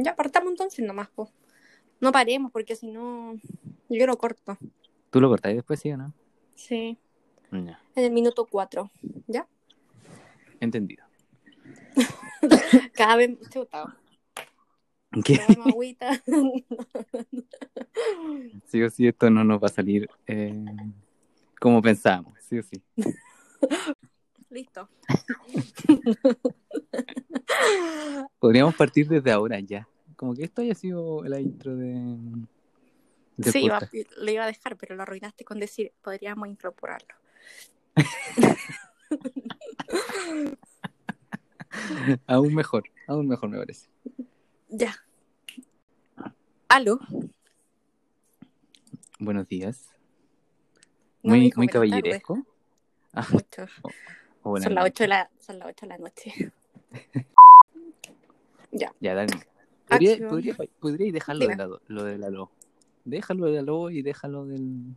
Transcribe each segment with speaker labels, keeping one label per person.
Speaker 1: Ya partamos entonces nomás, po. No paremos porque si no, yo lo corto.
Speaker 2: ¿Tú lo cortas y después sí o no?
Speaker 1: Sí,
Speaker 2: Ya,
Speaker 1: en el minuto cuatro. ¿Ya?
Speaker 2: entendido.
Speaker 1: Cada vez, chuta,
Speaker 2: ¿Qué?
Speaker 1: agüita.
Speaker 2: Sí o sí, esto no nos va a salir eh, como pensábamos, sí o sí.
Speaker 1: Listo.
Speaker 2: Podríamos partir desde ahora ya. Como que esto haya sido la intro de. de
Speaker 1: Sí, iba- lo iba a dejar, pero lo arruinaste con decir, podríamos incorporarlo.
Speaker 2: Aún mejor, aún mejor me parece.
Speaker 1: Ya. ¿Aló?
Speaker 2: Buenos días. Muy, muy caballeresco. Ah,
Speaker 1: Mucho.
Speaker 2: Buenas
Speaker 1: Son las
Speaker 2: noches.
Speaker 1: 8 de la, son las 8 de la noche. ya.
Speaker 2: Ya, dale. Podría, podría, podría dejarlo
Speaker 1: Dime.
Speaker 2: de lado, lo de la lo. Déjalo de la lo y déjalo del.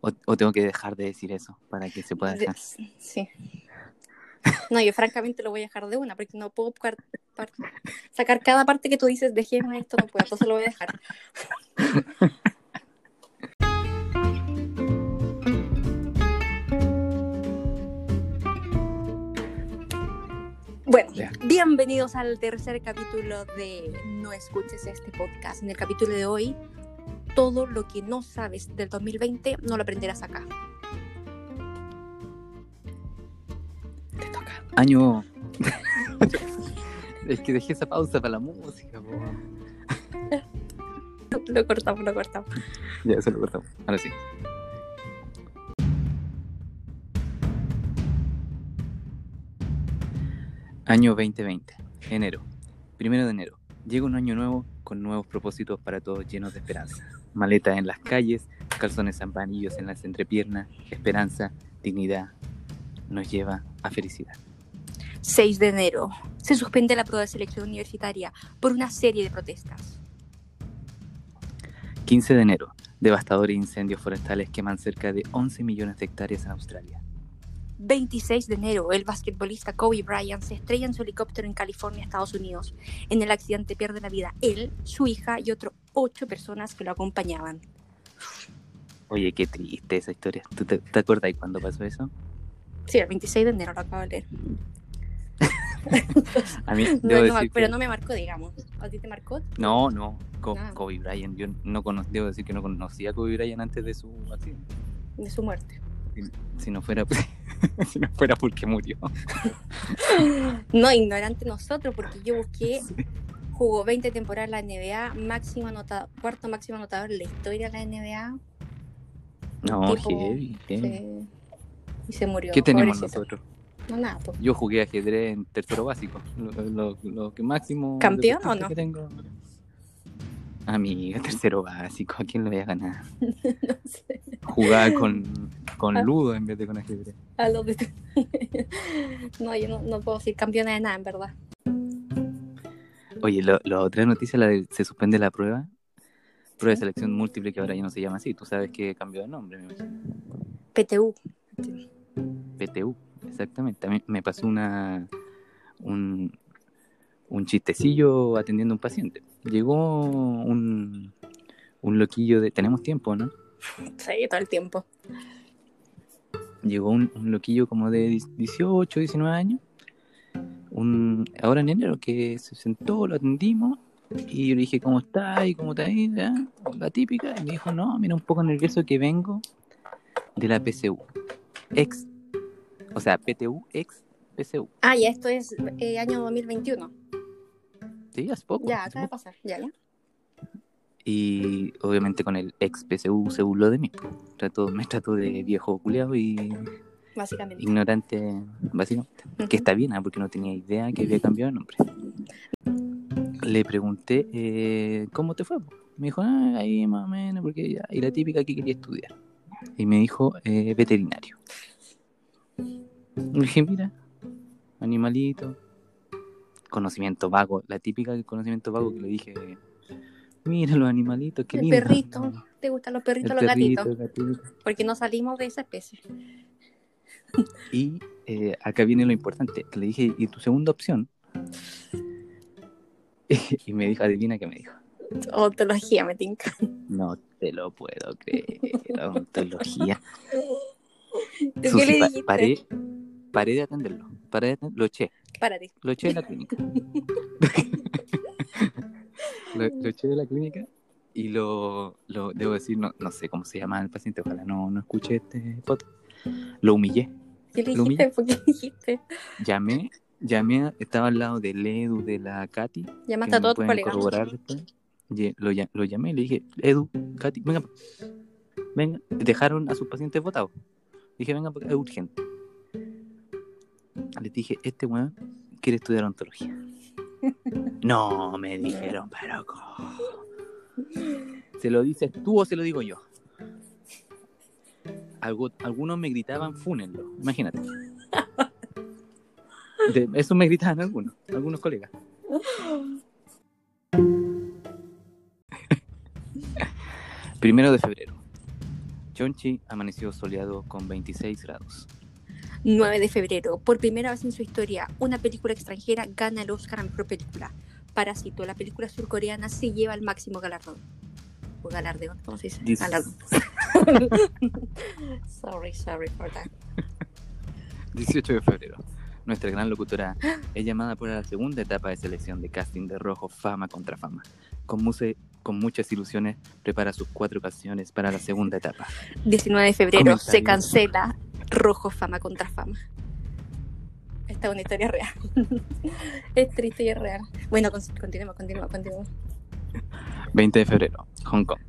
Speaker 2: O, o tengo que dejar de decir eso para que se pueda
Speaker 1: De-
Speaker 2: dejar.
Speaker 1: Sí. No, yo francamente lo voy a dejar de una porque no puedo sacar cada parte que tú dices, dejemos esto, no puedo, entonces lo voy a dejar. Bueno, bienvenidos al tercer capítulo de No escuches este podcast. En el capítulo de hoy, todo lo que no sabes del 2020 no lo aprenderás acá. Te toca.
Speaker 2: Año. es que dejé esa pausa para la música. po.
Speaker 1: Lo cortamos, lo cortamos.
Speaker 2: Ya, se lo cortamos. Ahora sí. Año 2020, enero. Primero de enero. Llega un año nuevo con nuevos propósitos para todos llenos de esperanza. Maletas en las calles, calzones zampanillos en las entrepiernas, esperanza, dignidad. Nos lleva a felicidad.
Speaker 1: 6 de enero. Se suspende la prueba de selección universitaria por una serie de protestas.
Speaker 2: 15 de enero. Devastadores incendios forestales queman cerca de 11 millones de hectáreas en Australia.
Speaker 1: 26 de enero, el basquetbolista Kobe Bryant se estrella en su helicóptero en California, Estados Unidos. En el accidente pierde la vida él, su hija y otras ocho personas que lo acompañaban.
Speaker 2: Oye, qué triste esa historia. ¿Tú te, te acuerdas de cuándo pasó eso?
Speaker 1: Sí, el 26 de enero lo acabo de leer.
Speaker 2: A mí,
Speaker 1: No, pero
Speaker 2: que-
Speaker 1: no me marcó, digamos. ¿A ti te marcó?
Speaker 2: no, no, Co-
Speaker 1: Ah.
Speaker 2: Kobe Bryant. Yo no cono- debo decir que no conocía a Kobe Bryant antes de su accidente.
Speaker 1: De su muerte.
Speaker 2: Si no fuera, si no fuera porque murió.
Speaker 1: No, ignorante nosotros, porque yo busqué, jugó 20 temporadas en la NBA, máximo anotador, cuarto máximo anotador en la historia de la NBA.
Speaker 2: No,
Speaker 1: Tipo,
Speaker 2: heavy, heavy.
Speaker 1: se- y se murió.
Speaker 2: ¿Qué tenemos
Speaker 1: pobrecito.
Speaker 2: nosotros?
Speaker 1: No, nada, pues.
Speaker 2: Yo jugué ajedrez en tercero básico. Lo, lo- lo que máximo.
Speaker 1: ¿Campeón o no?
Speaker 2: Que tengo. Amiga, tercero básico. ¿A quién le voy a ganar?
Speaker 1: no sé.
Speaker 2: Jugaba con, con
Speaker 1: Ah.
Speaker 2: ludo en vez de con ajedrez.
Speaker 1: A los de- no, yo no, no puedo ser campeona de nada, en verdad.
Speaker 2: Oye, lo- la otra noticia, la de se suspende la prueba. Prueba de selección múltiple que ahora ya no se llama así. Tú sabes que cambió de nombre, me.
Speaker 1: PTU.
Speaker 2: PTU, exactamente. Mí me pasó una un, un chistecillo atendiendo a un paciente. Llegó un, un loquillo de... Tenemos tiempo, ¿no?
Speaker 1: Sí, todo el tiempo.
Speaker 2: Llegó un, un loquillo como de 18, 19 años. Un, ahora en enero que se sentó, lo atendimos. Y yo le dije, ¿cómo está? ¿Y cómo te ha. La típica. Y me dijo, no, mira, un poco nervioso que vengo de la PCU. Ex. O sea, PTU, ex PCU.
Speaker 1: Ah, ya esto es eh, año 2021.
Speaker 2: Sí, hace poco.
Speaker 1: Ya, acaba de pasar. Ya, ya.
Speaker 2: Y obviamente con el ex PCU se burló de mí. Trató, me trató de viejo culeado y
Speaker 1: Básicamente.
Speaker 2: ignorante, básicamente. Que está bien, ¿ah? porque no tenía idea que había cambiado de nombre. Le pregunté, eh, ¿cómo te fue? Me dijo, ah, ahí más o menos, porque ya. Y la típica que quería estudiar. Y me dijo, eh, veterinario. Le dije, mira, animalito. Conocimiento vago, la típica del conocimiento vago que le dije, mira los animalitos, qué
Speaker 1: el
Speaker 2: lindo.
Speaker 1: perrito. ¿Te gustan los perritos,
Speaker 2: El
Speaker 1: los
Speaker 2: perrito,
Speaker 1: gatitos?
Speaker 2: el gatito.
Speaker 1: Porque no salimos de esa especie.
Speaker 2: Y eh, acá viene lo importante, que le dije, ¿y tu segunda opción? y me dijo, adivina qué me dijo.
Speaker 1: Ontología, me tinca.
Speaker 2: No te lo puedo creer, ontología.
Speaker 1: ¿Tú qué
Speaker 2: Susi,
Speaker 1: le
Speaker 2: pa-
Speaker 1: dijiste?
Speaker 2: paré, paré de atenderlo, paré de aten- lo eché,
Speaker 1: Párate.
Speaker 2: lo eché de la clínica. lo, lo eché de la clínica y lo, lo debo decir, no, no sé cómo se llama el paciente, ojalá no, no escuche este podcast. Lo humillé,
Speaker 1: ¿Qué le dijiste? ¿Por qué le dijiste?
Speaker 2: llamé, llamé, estaba al lado del Edu, de la Katy,
Speaker 1: Llamaste a todos tus colegas.
Speaker 2: corroborar después. Lle- Lo, lo llamé y le dije, Edu, Katy, venga, venga, dejaron a sus pacientes votados. Dije, venga, porque es urgente. Les dije, este weón quiere estudiar ontología. no, me dijeron, pero ¿cómo? ¿Se lo dices tú o se lo digo yo? Algu- algunos me gritaban, fúnenlo, imagínate. De- eso me gritaban algunos, algunos colegas. Primero de febrero. Chonchi amaneció soleado con 26 grados.
Speaker 1: 9 de febrero. Por primera vez en su historia, una película extranjera gana el Oscar a Mejor Película. Parásito, la película surcoreana, se lleva el máximo galardón. O galardón, ¿cómo se dice?
Speaker 2: Dice-
Speaker 1: Galardón. sorry, sorry for that.
Speaker 2: 18 de febrero. Nuestra gran locutora es llamada por la segunda etapa de selección de casting de Rojo Fama contra Fama. Con, muse- con muchas ilusiones prepara sus cuatro canciones para la segunda etapa.
Speaker 1: 19 de febrero, se cancela Rojo Fama contra Fama. Esta es una historia real. es triste y es real. Bueno, con- continuemos, continuemos, continuemos.
Speaker 2: 20 de febrero. Hong Kong.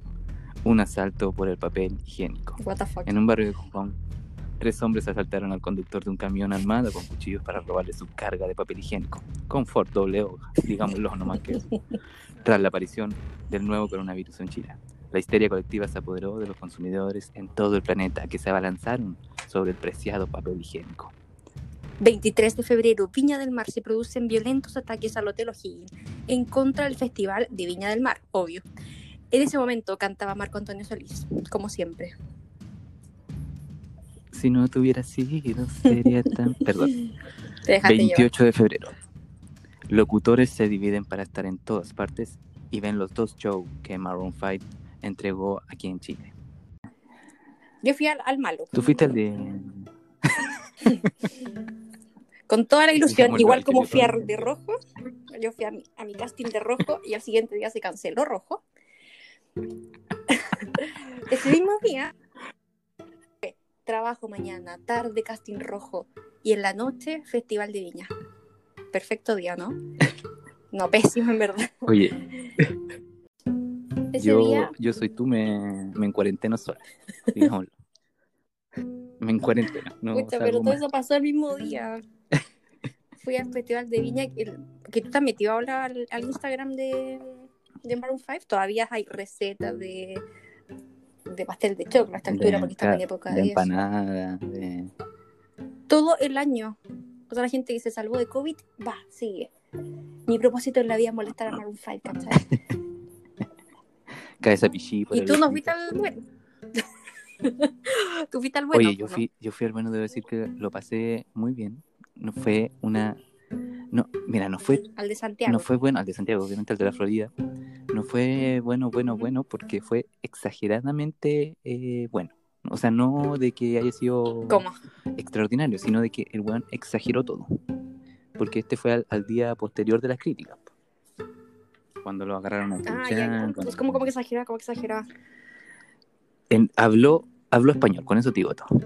Speaker 2: Un asalto por el papel higiénico.
Speaker 1: What the fuck.
Speaker 2: En un barrio de Hong Kong, tres hombres asaltaron al conductor de un camión armado con cuchillos para robarle su carga de papel higiénico. Confort doble hoja, digámoslo nomás que. Tras la aparición del nuevo coronavirus en China, la histeria colectiva se apoderó de los consumidores en todo el planeta que se abalanzaron sobre el preciado papel higiénico.
Speaker 1: 23 de febrero, Viña del Mar se producen violentos ataques al Hotel O'Higgins en contra del Festival de Viña del Mar, obvio. En ese momento cantaba Marco Antonio Solís, como siempre.
Speaker 2: Si no tuviera sido, sería tan... Perdón.
Speaker 1: Te dejaste llevar.
Speaker 2: 28 de febrero. Locutores se dividen para estar en todas partes y ven los dos shows que Maroon 5 entregó aquí en Chile.
Speaker 1: Yo fui al, al malo,
Speaker 2: Tú fuiste el de...
Speaker 1: con toda la ilusión, igual como fui a,
Speaker 2: yo-
Speaker 1: de rojo. Yo fui a mi, a mi casting de rojo y al siguiente día se canceló rojo. Ese mismo día, trabajo mañana, tarde casting rojo y en la noche festival de viña. Perfecto día, ¿no? No, pésimo en verdad.
Speaker 2: Oye,
Speaker 1: Ese
Speaker 2: yo,
Speaker 1: día,
Speaker 2: yo soy tú, me, me encuarenteno sola. digámoslo. Me encuarenteno. No
Speaker 1: pucha, pero todo
Speaker 2: más.
Speaker 1: eso pasó el mismo día. Fui al festival de viña, que, que tú te has metido ahora al, al Instagram de, de Maroon 5. Todavía hay recetas de, de pastel de chocolate a esta altura porque estamos en época
Speaker 2: de
Speaker 1: de,
Speaker 2: empanada, de...
Speaker 1: Todo el año. O sea, la gente que se salvó de COVID, va, sigue. Mi propósito en la vida es molestar a Maroon 5, ¿cachai?
Speaker 2: cabeza pichí. por
Speaker 1: Y tú no fuiste al bueno. tú fuiste al bueno.
Speaker 2: Oye, yo fui, yo fui al bueno, debo decir que lo pasé muy bien. No fue una... No, mira, no fue
Speaker 1: Al de Santiago.
Speaker 2: No fue bueno, al de Santiago, obviamente al de la Florida. No fue bueno, bueno, bueno, porque fue exageradamente eh, bueno. O sea, no de que haya sido
Speaker 1: ¿Cómo?
Speaker 2: extraordinario, sino de que el weón exageró todo. Porque este fue al, al día posterior de las críticas. Cuando lo agarraron a
Speaker 1: Ah, ya.
Speaker 2: Truchán,
Speaker 1: Pues, ¿Cómo, cómo que exageraba? ¿Cómo que exageraba?
Speaker 2: En- habló, habló español, con eso te digo todo.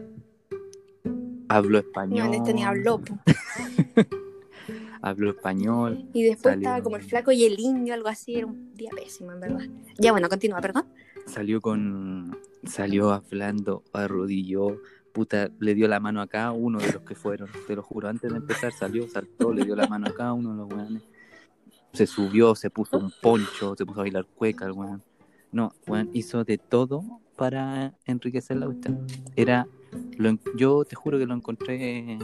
Speaker 2: Habló español.
Speaker 1: No, este ni habló.
Speaker 2: Habló español.
Speaker 1: Y después
Speaker 2: Salió.
Speaker 1: estaba como el flaco y el indio, algo así. Era un día pésimo, en verdad. Ya, bueno, continúa, perdón.
Speaker 2: Salió con. Salió hablando, arrodilló, puta, le dio la mano a cada uno de los que fueron, te lo juro. Antes de empezar salió, saltó, le dio la mano a cada uno de los weones. Se subió, se puso un poncho, se puso a bailar cueca el weón. No, weón, hizo de todo para enriquecer la cuestión. Era. Lo, yo te juro que lo encontré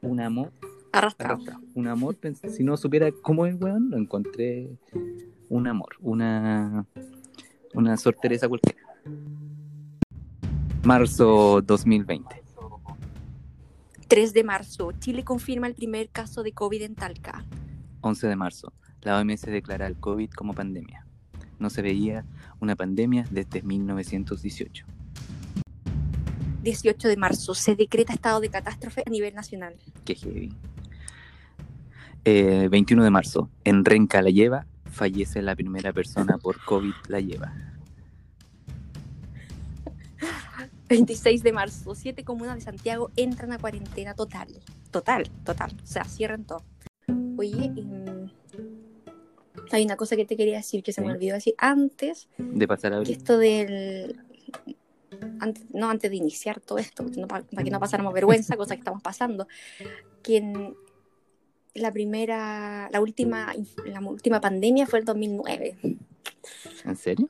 Speaker 2: un amor
Speaker 1: Arrastrado.
Speaker 2: arrastrado. Un amor, si no supiera cómo es, weón, lo encontré un amor, una, una sorteresa cualquiera. Marzo 2020.
Speaker 1: 3 de marzo, Chile confirma el primer caso de COVID en Talca.
Speaker 2: 11 de marzo. La OMS declara el COVID como pandemia. No se veía una pandemia desde 1918.
Speaker 1: 18 de marzo se decreta estado de catástrofe a nivel nacional.
Speaker 2: Qué heavy. Eh, 21 de marzo, en Renca la lleva, fallece la primera persona por COVID la lleva.
Speaker 1: 26 de marzo, siete comunas de Santiago entran a cuarentena total. Total, total. O sea, cierran todo. Oye, mm, hay una cosa que te quería decir que se me olvidó decir antes,
Speaker 2: De pasar a
Speaker 1: que esto del... antes- no, antes de iniciar todo esto, no para que no pasáramos vergüenza, cosa que estamos pasando, que en la primera, la última, la última pandemia fue el 2009.
Speaker 2: ¿En serio?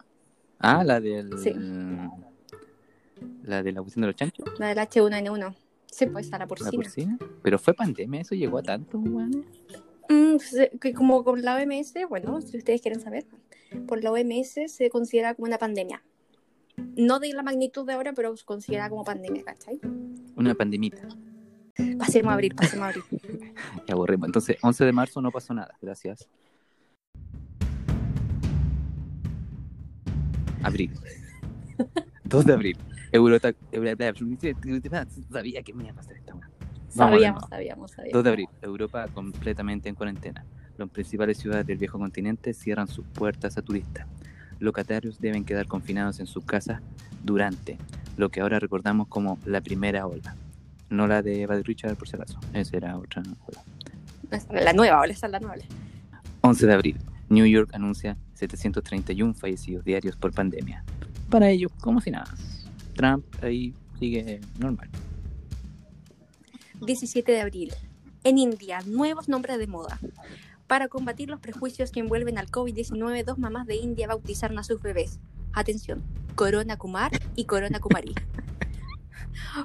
Speaker 2: Ah, la del.
Speaker 1: Sí.
Speaker 2: La de la cuestión de los chanchos,
Speaker 1: La del H1N1. Sí, pues a la
Speaker 2: la
Speaker 1: porcina.
Speaker 2: Pero fue pandemia, eso llegó a tanto, weón.
Speaker 1: Mm, se- que como con la OMS, bueno, si ustedes quieren saber, por la OMS se considera como una pandemia. No de la magnitud de ahora, pero se considera como pandemia, ¿cachai?
Speaker 2: Una pandemita.
Speaker 1: Pasemos a abrir, pasemos a abrir.
Speaker 2: Ya borremos. Entonces, 11 de marzo no pasó nada. Gracias. Abril. 2 de abril. Europa. Sabía que me iba a pasar esta weá.
Speaker 1: Sabíamos, sabíamos, sabíamos.
Speaker 2: 2 de abril. Europa completamente en cuarentena. Las principales ciudades del viejo continente cierran sus puertas a turistas. Locatarios deben quedar confinados en sus casas durante lo que ahora recordamos como la primera ola. No la de Bad Richard, por si acaso. Esa era otra ola.
Speaker 1: La nueva ola, esa es la nueva ola.
Speaker 2: 11 de abril. New York anuncia 731 fallecidos diarios por pandemia. Para ellos, como si nada. Trump ahí sigue normal.
Speaker 1: 17 de abril. En India, nuevos nombres de moda. Para combatir los prejuicios que envuelven al COVID-19, dos mamás de India bautizaron a sus bebés. Atención, Corona Kumar y Corona Kumari.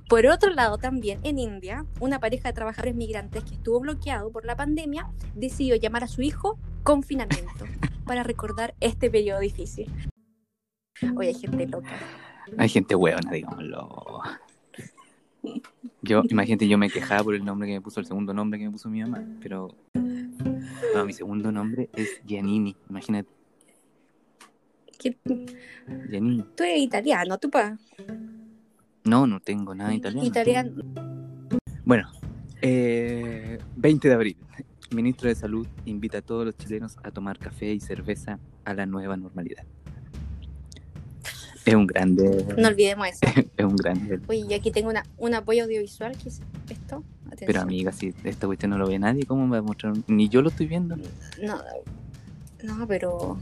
Speaker 1: Por otro lado, también en India, una pareja de trabajadores migrantes que estuvo bloqueado por la pandemia decidió llamar a su hijo confinamiento para recordar este periodo difícil. Oye, gente loca.
Speaker 2: Hay gente hueona, digámoslo. Yo, imagínate, yo me quejaba por el nombre que me puso, el segundo nombre que me puso mi mamá, pero no, mi segundo nombre es Giannini, imagínate,
Speaker 1: ¿Qué-
Speaker 2: Giannini.
Speaker 1: Tú eres italiano, tú pa.
Speaker 2: No, no tengo nada italiano.
Speaker 1: Italiano.
Speaker 2: Bueno, eh, 20 de abril. Ministro de Salud invita a todos los chilenos a tomar café y cerveza a la nueva normalidad. Es un grande,
Speaker 1: No olvidemos eso.
Speaker 2: es un grande.
Speaker 1: Oye, y aquí tengo una, un apoyo audiovisual, ¿qué es esto? Atención.
Speaker 2: Pero amiga, si esta cuestión no lo ve nadie, ¿cómo me va a mostrar? Ni yo lo estoy viendo.
Speaker 1: No, no, pero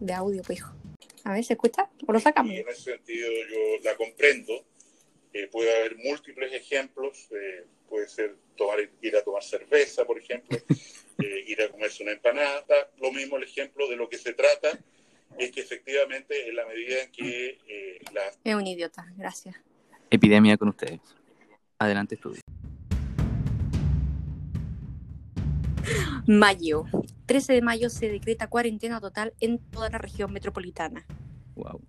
Speaker 1: de audio, pues, hijo. A ver, ¿se escucha? ¿O lo sacamos?
Speaker 3: Y en ese sentido yo la comprendo. Eh, puede haber múltiples ejemplos. eh, puede ser tomar, ir a tomar cerveza, por ejemplo, eh, ir a comerse una empanada. Lo mismo el ejemplo de lo que se trata es que efectivamente en la medida en que eh, las
Speaker 1: Es un idiota, gracias.
Speaker 2: Epidemia con ustedes. Adelante, estudio.
Speaker 1: Mayo. 13 de mayo se decreta cuarentena total en toda la región metropolitana.
Speaker 2: Wow.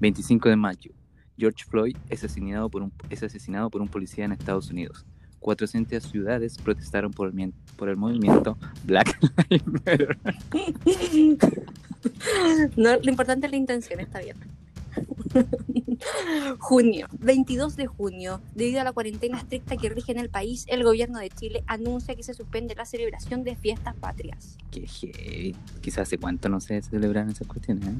Speaker 2: 25 de mayo. George Floyd es asesinado por un, es asesinado por un policía en Estados Unidos. 400 ciudades protestaron por el, por el movimiento Black Lives Matter.
Speaker 1: No, lo importante es la intención, está bien. junio, 22 de junio, debido a la cuarentena estricta que rige en el país, el gobierno de Chile anuncia que se suspende la celebración de fiestas patrias.
Speaker 2: Qué heavy. Quizás hace cuánto no se celebran esas cuestiones. ¿eh?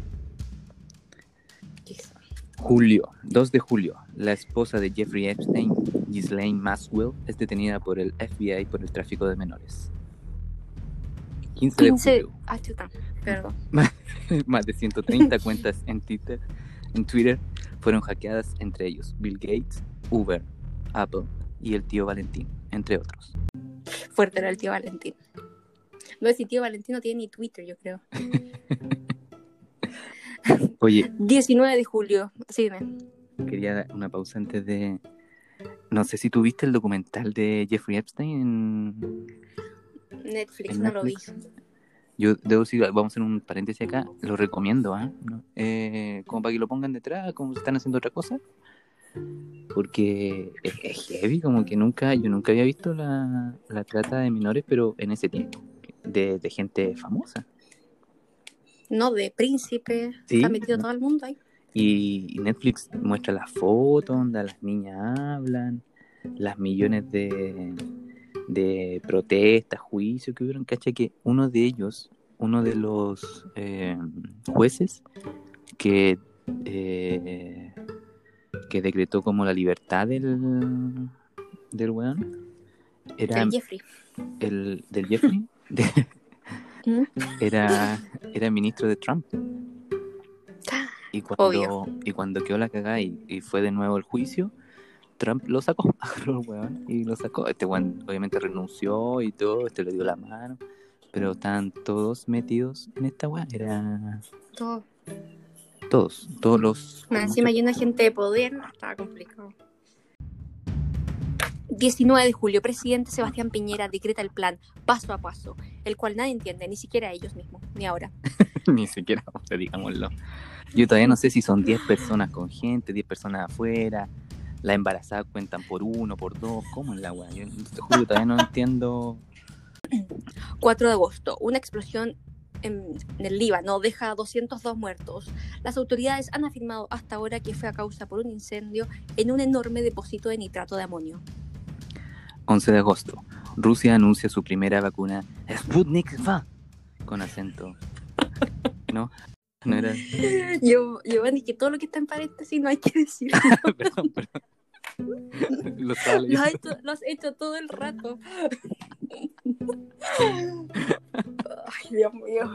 Speaker 2: Julio, 2 de julio, la esposa de Jeffrey Epstein, Ghislaine Maxwell, es detenida por el FBI por el tráfico de menores. 15 de
Speaker 1: 15,
Speaker 2: julio,
Speaker 1: ah, chuta, perdón.
Speaker 2: más de 130 cuentas en Twitter, en Twitter fueron hackeadas entre ellos Bill Gates, Uber, Apple y el tío Valentín, entre otros.
Speaker 1: Fuerte era el tío Valentín. No, ese tío Valentín no tiene ni Twitter, yo creo.
Speaker 2: Oye,
Speaker 1: 19 de julio, sí, dime.
Speaker 2: quería dar una pausa antes de... No sé si tuviste el documental de Jeffrey Epstein en,
Speaker 1: Netflix,
Speaker 2: en
Speaker 1: no lo vi.
Speaker 2: Yo debo decir, vamos a hacer un paréntesis acá, lo recomiendo, ¿ah? Eh, como para que lo pongan detrás, como si están haciendo otra cosa. Porque es, es heavy, como que nunca, yo nunca había visto la, la trata de menores, pero en ese tiempo, de, de gente famosa.
Speaker 1: No, de príncipe.
Speaker 2: Sí,
Speaker 1: Está metido todo el mundo ahí.
Speaker 2: Y, Netflix muestra las fotos donde las niñas hablan, las millones de, de protestas, juicios que hubieron. Cacha que uno de ellos, uno de los eh, jueces que, eh, que decretó como la libertad del, del weón, era
Speaker 1: El Jeffrey.
Speaker 2: el del Jeffrey, de-
Speaker 1: ¿Mm?
Speaker 2: era, era ministro de Trump. Y cuando,
Speaker 1: Obvio.
Speaker 2: y cuando quedó la cagada y, y fue de nuevo el juicio, Trump lo sacó, y lo sacó. Este weón obviamente renunció y todo, este le dio la mano, pero estaban todos metidos en esta weá. Era
Speaker 1: Todo.
Speaker 2: todos, todos los.
Speaker 1: Encima hay una gente de poder. no, Estaba complicado. 19 de julio, presidente Sebastián Piñera decreta el plan paso a paso, el cual nadie entiende, ni siquiera ellos mismos, ni ahora.
Speaker 2: Ni siquiera, digámoslo. Yo todavía no sé si son 10 personas con gente, 10 personas afuera. La embarazada cuentan por uno, por dos. ¿Cómo es la weá? Yo te juro, todavía no entiendo.
Speaker 1: 4 de agosto, una explosión en, en el Líbano deja 202 muertos. Las autoridades han afirmado hasta ahora que fue a causa por un incendio en un enorme depósito de nitrato de amonio.
Speaker 2: 11 de agosto. Rusia anuncia su primera vacuna Sputnik V con acento. ¿No? No era.
Speaker 1: Yo, Giovanni, que todo lo que está en paréntesis no hay que decir.
Speaker 2: perdón, perdón. Lo
Speaker 1: has, hecho, lo has hecho todo el rato. Ay, Dios mío.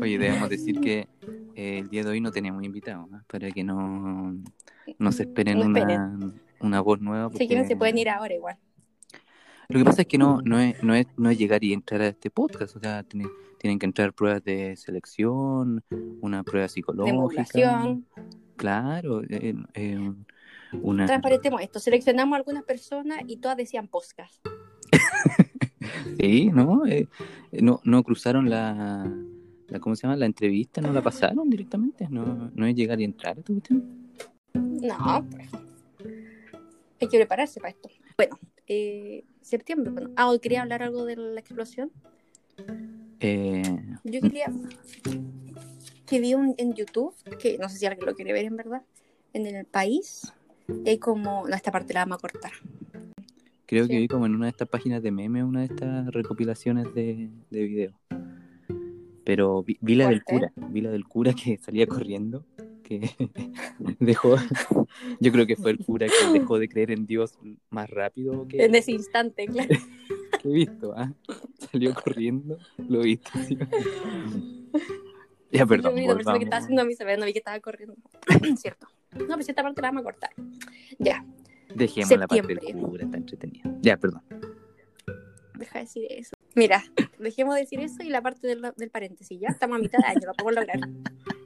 Speaker 2: Oye, debemos decir que eh, el día de hoy no tenemos invitados, ¿no? para que no, no se esperen
Speaker 1: No
Speaker 2: una, una voz nueva.
Speaker 1: Si quieren,
Speaker 2: porque-
Speaker 1: se pueden ir ahora igual.
Speaker 2: Lo que pasa es que no, no, es, no, es, no es llegar y entrar a este podcast, o sea, tiene- tienen que entrar pruebas de selección, una prueba psicológica. Claro, eh, eh, una...
Speaker 1: Transparentemos esto. Seleccionamos a algunas personas y todas decían podcast.
Speaker 2: Sí, ¿no? Eh, no, no cruzaron la, la, ¿cómo se llama? La entrevista, no la pasaron directamente, no, no es llegar y entrar a esta cuestión.
Speaker 1: No, pues. Hay que prepararse para esto. Bueno, eh, septiembre. Bueno, ah, hoy quería hablar algo de la explosión.
Speaker 2: Eh,
Speaker 1: Yo quería. Que vi un, en YouTube, que no sé si alguien lo quiere ver en verdad, en el país. y Hay como. No, esta parte la vamos a cortar.
Speaker 2: creo
Speaker 1: Sí.
Speaker 2: que vi como en una de estas páginas de memes, una de estas recopilaciones de, de video. Pero vi, vi la del cura, vi la del cura que salía corriendo, que dejó, yo creo que fue el cura que dejó de creer en Dios más rápido que,
Speaker 1: En ese instante, claro.
Speaker 2: que he visto, ¿ah? Salió corriendo, lo he visto. sí. Ya, perdón,
Speaker 1: Yo persona que estaba haciendo mi saber, no vi que estaba corriendo. Cierto. No, pues esta parte la vamos a cortar. Ya,
Speaker 2: Dejemos la parte del
Speaker 1: Septiembre.
Speaker 2: cura, está entretenida. Ya, perdón.
Speaker 1: deja de decir eso. Mira, dejemos de decir eso y la parte del, del paréntesis, ¿ya? Estamos a mitad de año, lo podemos lograr.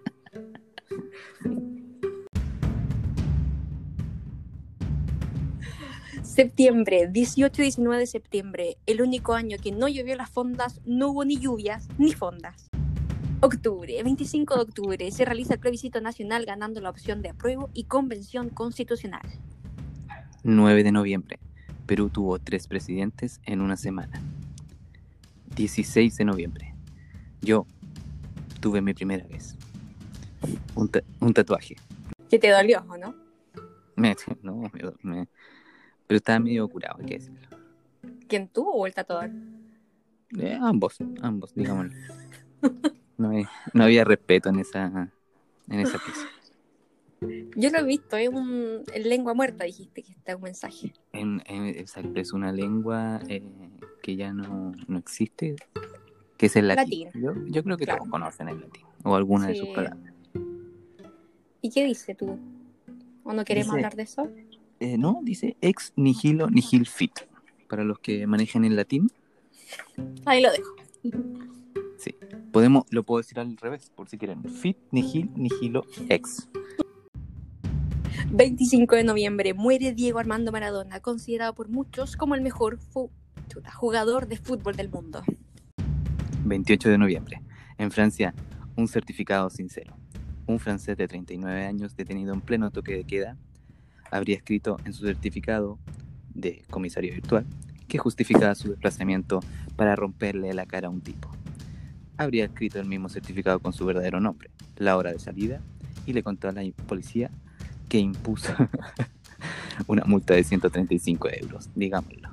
Speaker 1: Septiembre, 18 y 19 de septiembre, el único año que no llovió las fondas, no hubo ni lluvias ni fondas. Octubre, 25 de octubre, se realiza el plebiscito nacional ganando la opción de apruebo y convención constitucional.
Speaker 2: 9 de noviembre. Perú tuvo tres presidentes en una semana. 16 de noviembre. Yo tuve mi primera vez. Un, ta- un tatuaje.
Speaker 1: Que te dolió, ¿o no?
Speaker 2: Me- no, me- me- pero estaba medio curado, hay que decirlo.
Speaker 1: ¿Quién tuvo o el tatuador?
Speaker 2: Eh, ambos, ambos, digámoslo. No, hay- no había respeto en esa, en esa pieza.
Speaker 1: Yo lo he visto, es un en lengua muerta, dijiste que está un mensaje.
Speaker 2: En, en- exacto, es una lengua eh, que ya no, no existe, que es el latín. Yo, yo creo que
Speaker 1: Claro.
Speaker 2: todos conocen el latín, o alguna de sus palabras.
Speaker 1: ¿Y qué dice tú? ¿O no queremos
Speaker 2: Dice-
Speaker 1: hablar de eso?
Speaker 2: Eh, no, dice ex nihilo nihil fit. Para los que manejan el latín,
Speaker 1: Ahí lo dejo.
Speaker 2: podemos, lo puedo decir al revés, por si quieren. Fit nihil nihilo ex.
Speaker 1: 25 de noviembre muere Diego Armando Maradona, considerado por muchos como el mejor jugador de fútbol del mundo.
Speaker 2: 28 de noviembre. En Francia, un certificado sincero. Un francés de 39 años detenido en pleno toque de queda habría escrito en su certificado de comisario virtual que justificaba su desplazamiento para romperle la cara a un tipo. habría escrito el mismo certificado con su verdadero nombre, la hora de salida, y le contó a la policía que impuso una multa de 135 euros, digámoslo.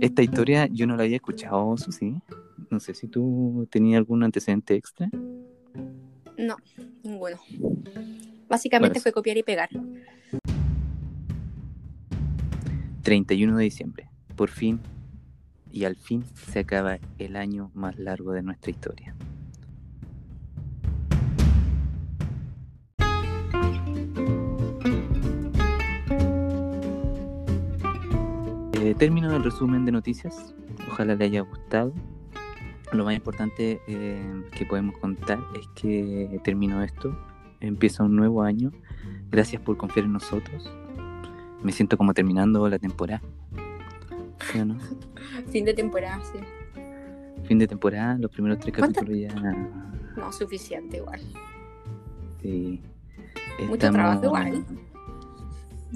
Speaker 2: Esta historia yo no la había escuchado, Susi. No sé si tú tenías algún antecedente extra.
Speaker 1: No, ninguno. Básicamente
Speaker 2: Bueno,
Speaker 1: fue copiar y pegar.
Speaker 2: 31 de diciembre. Por fin y al fin se acaba el año más largo de nuestra historia. Eh, termino el resumen de noticias. Ojalá le haya gustado. Lo más importante eh, que podemos contar es que terminó esto. Empieza un nuevo año. Gracias por confiar en nosotros. Me siento como terminando la temporada. ¿Sí o no?
Speaker 1: Fin de temporada, sí.
Speaker 2: Fin de temporada, los primeros tres capítulos ya.
Speaker 1: No, suficiente igual.
Speaker 2: Sí.
Speaker 1: Mucho trabajo igual.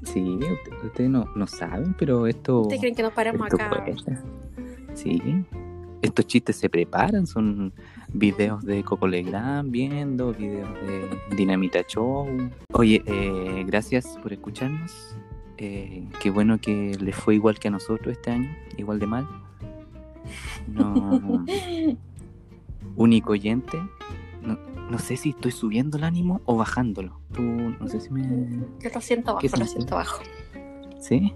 Speaker 2: Sí, usted- ustedes no, no saben, pero esto.
Speaker 1: ¿Ustedes creen que nos paramos acá?
Speaker 2: cuesta. Sí. Estos chistes se preparan, son videos de Coco Legrand viendo, videos de Dinamita Show. Oye, eh, gracias por escucharnos. Eh, qué bueno que les fue igual que a nosotros este año, igual de mal. No. único oyente. No, no sé si estoy subiendo el ánimo o bajándolo. Tú, no sé si me.
Speaker 1: Yo lo siento
Speaker 2: ¿Qué
Speaker 1: bajo, lo siento bajo.
Speaker 2: ¿Sí?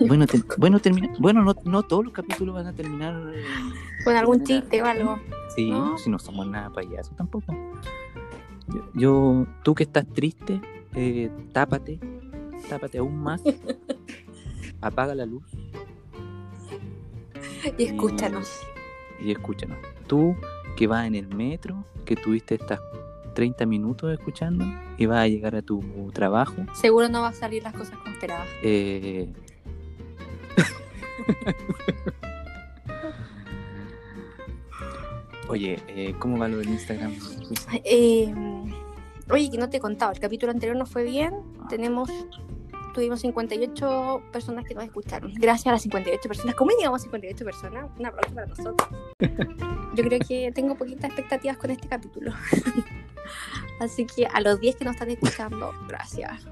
Speaker 2: Bueno, te- bueno, termina, bueno no, no todos los capítulos van a terminar. eh,
Speaker 1: Con algún chiste o algo.
Speaker 2: Sí,
Speaker 1: No.
Speaker 2: si no somos nada payasos tampoco. Yo, yo- tú que estás triste, eh, tápate, tápate aún más. Apaga la luz
Speaker 1: Y escúchanos.
Speaker 2: y escúchanos. Tú que vas en el metro, que tuviste estas 30 minutos escuchando y vas a llegar a tu trabajo.
Speaker 1: Seguro no va a salir las cosas como esperabas.
Speaker 2: Eh... Oye, eh, ¿cómo va lo del Instagram?
Speaker 1: Eh, oye, que no te he contado, el capítulo anterior nos fue bien. Tenemos, tuvimos 58 personas que nos escucharon. Gracias a las 58 personas. ¿Cómo llegamos a 58 personas? Un aplauso para nosotros. Yo creo que tengo poquitas expectativas con este capítulo. Así que a los 10 que nos están escuchando, gracias.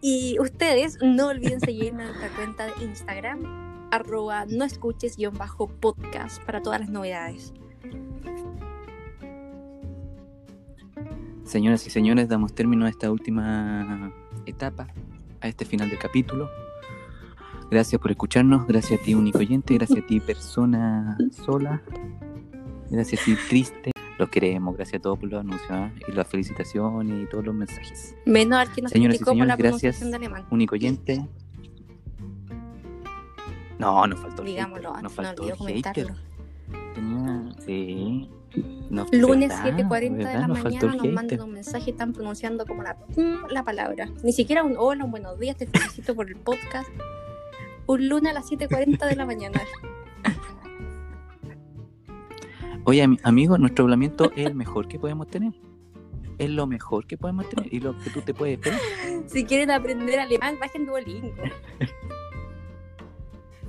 Speaker 1: Y ustedes no olviden seguirnos en nuestra cuenta de Instagram, arroba no escuches guion bajo podcast para todas las novedades.
Speaker 2: Señoras y señores, damos término a esta última etapa, a este final del capítulo. Gracias por escucharnos, gracias a ti, único oyente, gracias a ti, persona sola, gracias a ti, triste. Los queremos, gracias a todos por los anuncios ¿ah? y las felicitaciones y todos los mensajes.
Speaker 1: Menos al que nos
Speaker 2: Señoras y
Speaker 1: criticó por la
Speaker 2: señores, gracias.
Speaker 1: pronunciación de alemán.
Speaker 2: Único oyente. No, nos faltó
Speaker 1: Digámoslo
Speaker 2: hater, nos
Speaker 1: no
Speaker 2: faltó el
Speaker 1: comentarlo.
Speaker 2: Tenía, sí. No,
Speaker 1: Lunes
Speaker 2: ¿verdad?
Speaker 1: 7.40 de la
Speaker 2: Nos
Speaker 1: mañana nos mandan un mensaje están pronunciando como la, la palabra. Ni siquiera un hola, un buenos días, te felicito por el podcast. Un lunes a las 7.40 de la mañana.
Speaker 2: Oye, ami- amigo, nuestro hablamiento es el mejor que podemos tener. Es lo mejor que podemos tener y lo que tú te puedes esperar.
Speaker 1: Si quieren aprender alemán, bajen Duolingo.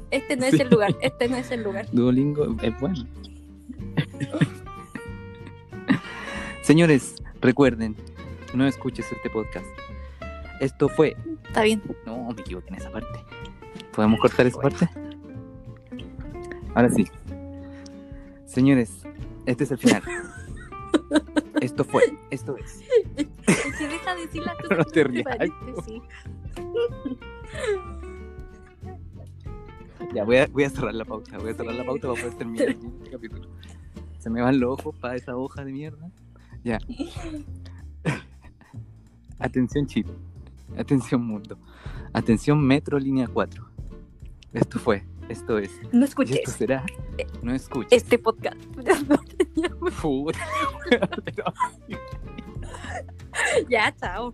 Speaker 1: Este no es
Speaker 2: Sí.
Speaker 1: el lugar, este no es el lugar.
Speaker 2: Duolingo es bueno. Señores, recuerden, no escuches este podcast. Esto fue.
Speaker 1: Está bien.
Speaker 2: No, me equivoqué en esa parte. ¿Podemos cortar esa parte? Ahora sí. Señores, este es el final. Esto fue, esto es.
Speaker 1: Es que deja de decir las cosas
Speaker 2: No te rías.
Speaker 1: paréntesis.
Speaker 2: Ya, voy a, voy a cerrar la pauta. Voy a cerrar la pauta para poder terminar este capítulo. Se me van los ojos para esa hoja de mierda. Ya. Atención, Chile. Atención, mundo. Atención, Metro Línea 4. Esto fue, esto es.
Speaker 1: No escuches
Speaker 2: esto será. No escuches.
Speaker 1: este podcast. Ya, chao.